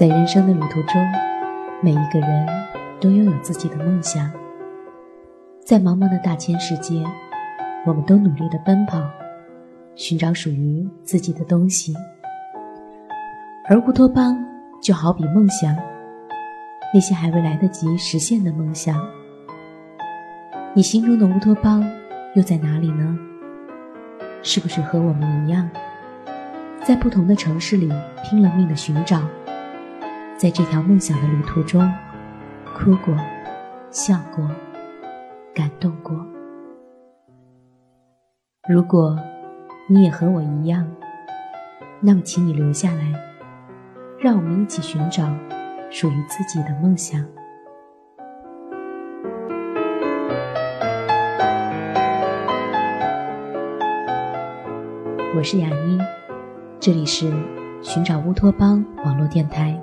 在人生的旅途中，每一个人都拥有自己的梦想。在茫茫的大千世界，我们都努力的奔跑，寻找属于自己的东西。而乌托邦就好比梦想，那些还未来得及实现的梦想。你心中的乌托邦又在哪里呢？是不是和我们一样，在不同的城市里拼了命的寻找，在这条梦想的旅途中，哭过，笑过，感动过。如果你也和我一样，那么请你留下来。让我们一起寻找属于自己的梦想。我是雅妮，这里是寻找乌托邦网络电台。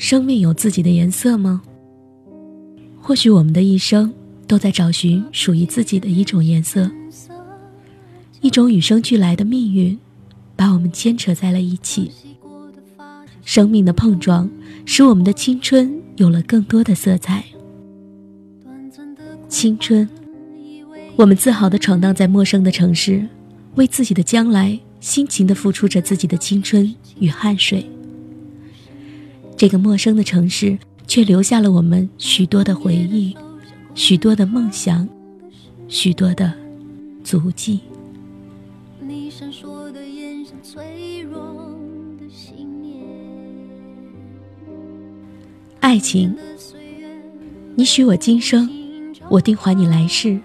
生命有自己的颜色吗？或许我们的一生。都在找寻属于自己的一种颜色，一种与生俱来的命运，把我们牵扯在了一起。生命的碰撞，使我们的青春有了更多的色彩。青春，我们自豪地闯荡在陌生的城市，为自己的将来辛勤地付出着自己的青春与汗水。这个陌生的城市，却留下了我们许多的回忆。许多的梦想，许多的足迹。爱情，你许我今生，我定还你来世。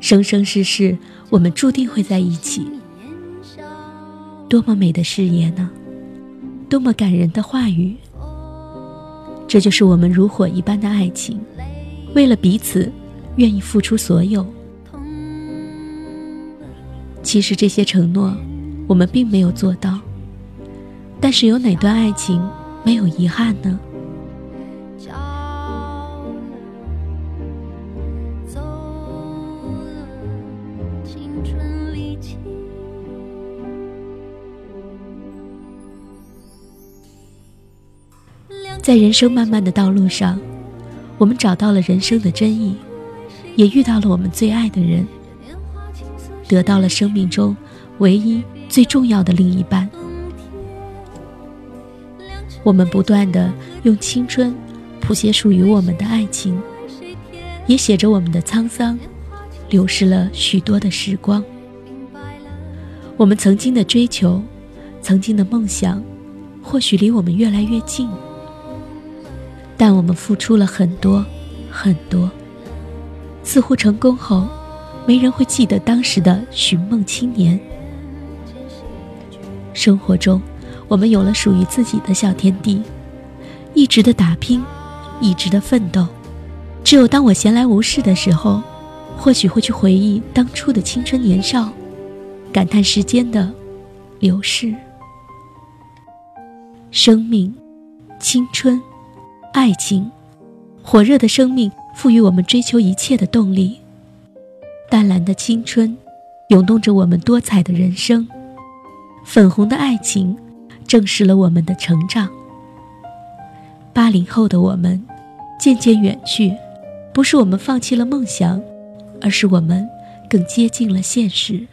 生生世世，我们注定会在一起。多么美的誓言呢？多么感人的话语！这就是我们如火一般的爱情。为了彼此，愿意付出所有。其实这些承诺，我们并没有做到。但是有哪段爱情没有遗憾呢？在人生漫漫的道路上。我们找到了人生的真意，也遇到了我们最爱的人，得到了生命中唯一最重要的另一半。我们不断的用青春谱写属于我们的爱情，也写着我们的沧桑，流逝了许多的时光。我们曾经的追求，曾经的梦想，或许离我们越来越近。但我们付出了很多，很多。似乎成功后，没人会记得当时的寻梦青年。生活中，我们有了属于自己的小天地，一直的打拼，一直的奋斗。只有当我闲来无事的时候，或许会去回忆当初的青春年少，感叹时间的流逝。生命，青春。爱情，火热的生命赋予我们追求一切的动力；淡蓝的青春，涌动着我们多彩的人生；粉红的爱情，证实了我们的成长。八零后的我们，渐渐远去，不是我们放弃了梦想，而是我们更接近了现实。